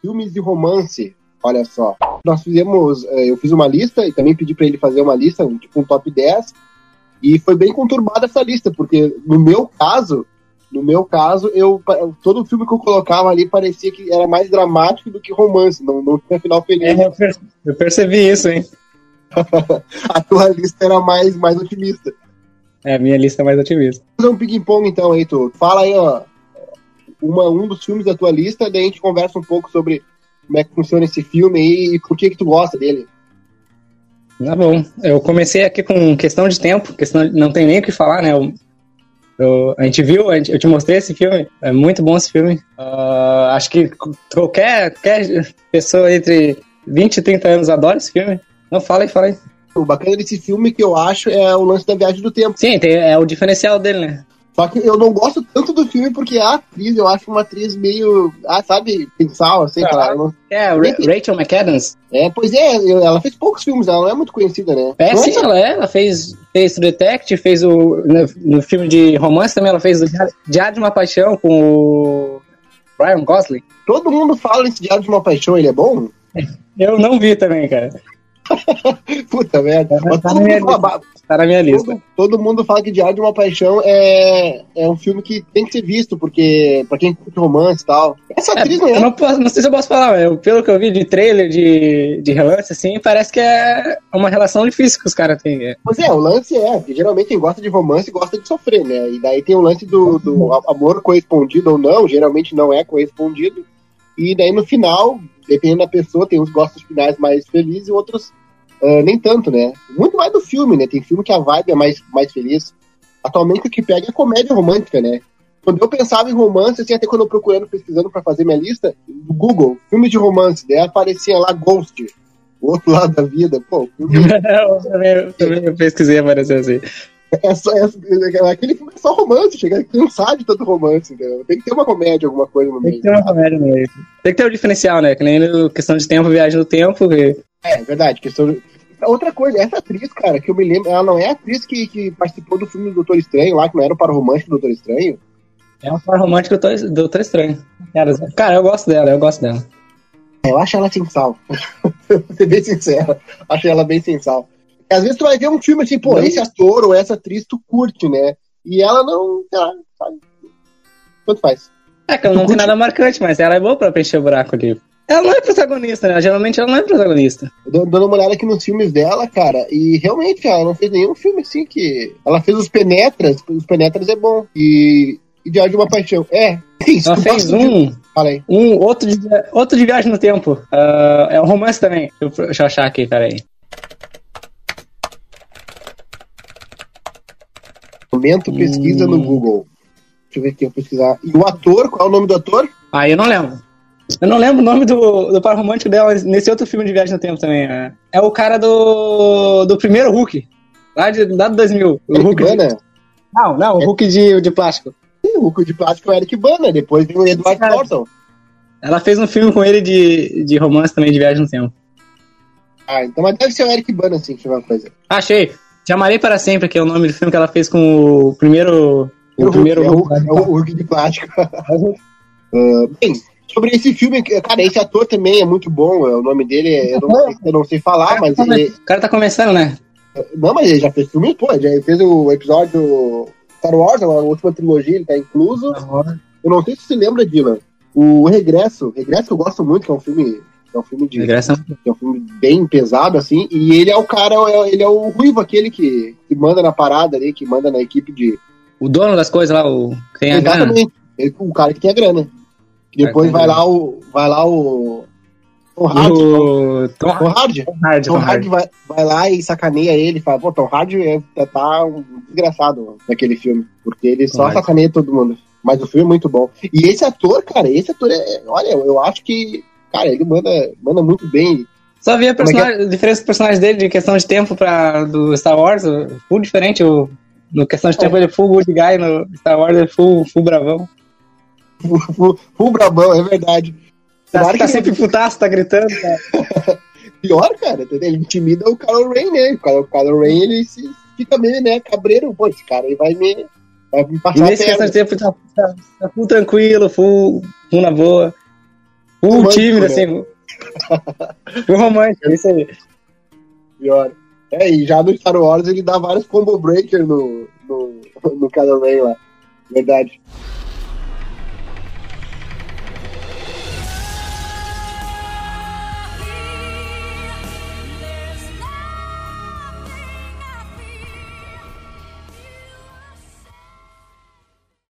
filmes de romance. Olha só. Nós fizemos, eh, eu fiz uma lista e também pedi para ele fazer uma lista, tipo um top 10. E foi bem conturbada essa lista, porque no meu caso, no meu caso, eu todo filme que eu colocava ali parecia que era mais dramático do que romance, não, não tinha final feliz. É, eu, percebi, eu percebi isso, hein? a tua lista era mais, mais otimista. É, a minha lista é mais otimista. Vamos fazer um ping-pong então aí, tu. Fala aí, ó, uma, um dos filmes da tua lista, daí a gente conversa um pouco sobre como é que funciona esse filme aí e por que que tu gosta dele. Tá bom. Eu comecei aqui com questão de tempo, questão não tem nem o que falar, né? Eu, eu, a gente viu, a gente, eu te mostrei esse filme, é muito bom esse filme. Uh, acho que qualquer, qualquer pessoa entre 20 e 30 anos adora esse filme. Não, fala aí, fala aí. O bacana desse filme que eu acho é o lance da viagem do tempo. Sim, tem, é o diferencial dele, né? Só que eu não gosto tanto do filme porque a atriz, eu acho uma atriz meio, ah, sabe, pensal, assim, ah, claro. É, Rachel McAdams. É, pois é, ela fez poucos filmes, ela não é muito conhecida, né? É, não sim, é ela é, ela fez, fez o Detective, fez o, no, no, filme de romance também, ela fez o Diário de uma Paixão com o Ryan Gosling. Todo mundo fala esse Diário de uma Paixão, ele é bom? Eu não vi também, cara. Puta merda. Tá, tá, na minha, fala, tá na minha lista. Todo, todo, mundo fala que Diário de uma Paixão é, é um filme que tem que ser visto, porque pra quem curte romance e tal. Essa é, atriz não é. Eu não, posso, não sei se eu posso falar, mas pelo que eu vi de trailer, de, de relance, assim, parece que é uma relação difícil que os caras têm. É. Pois é, o lance é, que geralmente quem gosta de romance gosta de sofrer, né? E daí tem o lance do, do amor correspondido ou não, geralmente não é correspondido. E daí no final, dependendo da pessoa, tem uns gostos finais mais felizes e outros uh, nem tanto, né? Muito mais do filme, né? Tem filme que a vibe é mais, mais feliz. Atualmente o que pega é comédia romântica, né? Quando eu pensava em romance, assim, até quando eu procurando, pesquisando para fazer minha lista, no Google, filme de romance, daí aparecia lá Ghost, o outro lado da vida. Pô, filme... eu, também, eu também pesquisei aparecer assim. É só, é, é, aquele filme é só romance, chega a cansar de tanto romance, entendeu? Tem que ter uma comédia, alguma coisa no meio. Tem que ter uma comédia meio. Tem que ter o um diferencial, né? Que nem no questão de tempo, viagem no tempo. Que... É, verdade. Questão de... Outra coisa, essa atriz, cara, que eu me lembro, ela não é a atriz que, que participou do filme do Doutor Estranho lá, que não era o par romântico do Doutor Estranho? É um par romântico do Doutor Estranho. Cara, eu gosto dela, eu gosto dela. Eu acho ela sem sal. Vou ser bem sincero. Acho ela bem sem sal. Às vezes tu vai ver um filme assim, pô, não. esse ator ou essa atriz tu curte, né? E ela não, sei lá, sabe? Tanto faz. É, que ela não tem nada marcante, mas ela é boa pra preencher o buraco ali. Ela não é protagonista, né? Geralmente ela não é protagonista. Dando uma olhada aqui nos filmes dela, cara, e realmente ela não fez nenhum filme assim que. Ela fez os Penetras, os Penetras é bom. E. E Diário de uma Paixão. É, isso. Ela fez um. Fala aí. Um outro de, outro de Viagem no Tempo. Uh, é um romance também. Deixa eu achar aqui, peraí. Momento pesquisa hum. no Google. Deixa eu ver aqui, eu pesquisar. E o ator, qual é o nome do ator? Ah, eu não lembro. Eu não lembro o nome do, do par romântico dela nesse outro filme de Viagem no Tempo também. É, é o cara do, do primeiro Hulk. Lá, de, lá do 2000. O Eric Hulk Bana? De... Não, não, o. Hulk de, de plástico. Sim, o Hulk de plástico é o Eric Bana. Depois tem o Edward Norton. Ela fez um filme com ele de, de romance também, de Viagem no Tempo. Ah, então mas deve ser o Eric Bana, assim, que uma coisa. Achei. Te amarei para sempre, que é o nome do filme que ela fez com o primeiro. O, o primeiro Hulk, é o, é o Hulk de plástico. uh, bem, sobre esse filme, cara, esse ator também é muito bom. É, o nome dele é, eu, não, eu não sei falar, mas ele. O cara tá começando, né? Não, mas ele já fez filme, pô, já fez o episódio Star Wars, a última trilogia, ele tá incluso. Eu não sei se você lembra, Dylan. O Regresso, Regresso que eu gosto muito, que é um filme é um filme de. Regressão. É um filme bem pesado, assim. E ele é o cara, é, ele é o ruivo, aquele que, que manda na parada ali, que manda na equipe de. O dono das coisas lá, o. Que tem a Exatamente. Ele, o cara que tem a grana. Depois vai lá o. Vai lá o. Tom Hardy. O... Tom, Tom Hardy. Tom Hardy, Tom Hardy vai, vai lá e sacaneia ele e fala, pô, Tom Hardy é, tá um desgraçado naquele filme. Porque ele Tom só Hardy. sacaneia todo mundo. Mas o filme é muito bom. E esse ator, cara, esse ator é. Olha, eu acho que Cara, ele manda, manda muito bem. Só vi a, personagem, é que... a diferença dos personagens dele de questão de tempo pra, do Star Wars, full diferente. O, no questão de é. tempo ele é full good guy, no Star Wars ele é full, full bravão. Full, bravão, é verdade. Tá, claro tá que sempre ele... putaço, tá gritando, cara. Pior, cara, ele intimida o Kylo Ren, né? O Kylo, Kylo Ren, ele se, fica meio, né, cabreiro. Pô, esse cara aí vai me, vai me passar E nesse questão de tempo tá, tá, tá full tranquilo, full, full na boa. Full Romântico, tímido, né? assim. Full romântico, é isso aí. Pior. É, e já no Star Wars ele dá vários combo breaker no, no, no Kylo Ren lá. Verdade.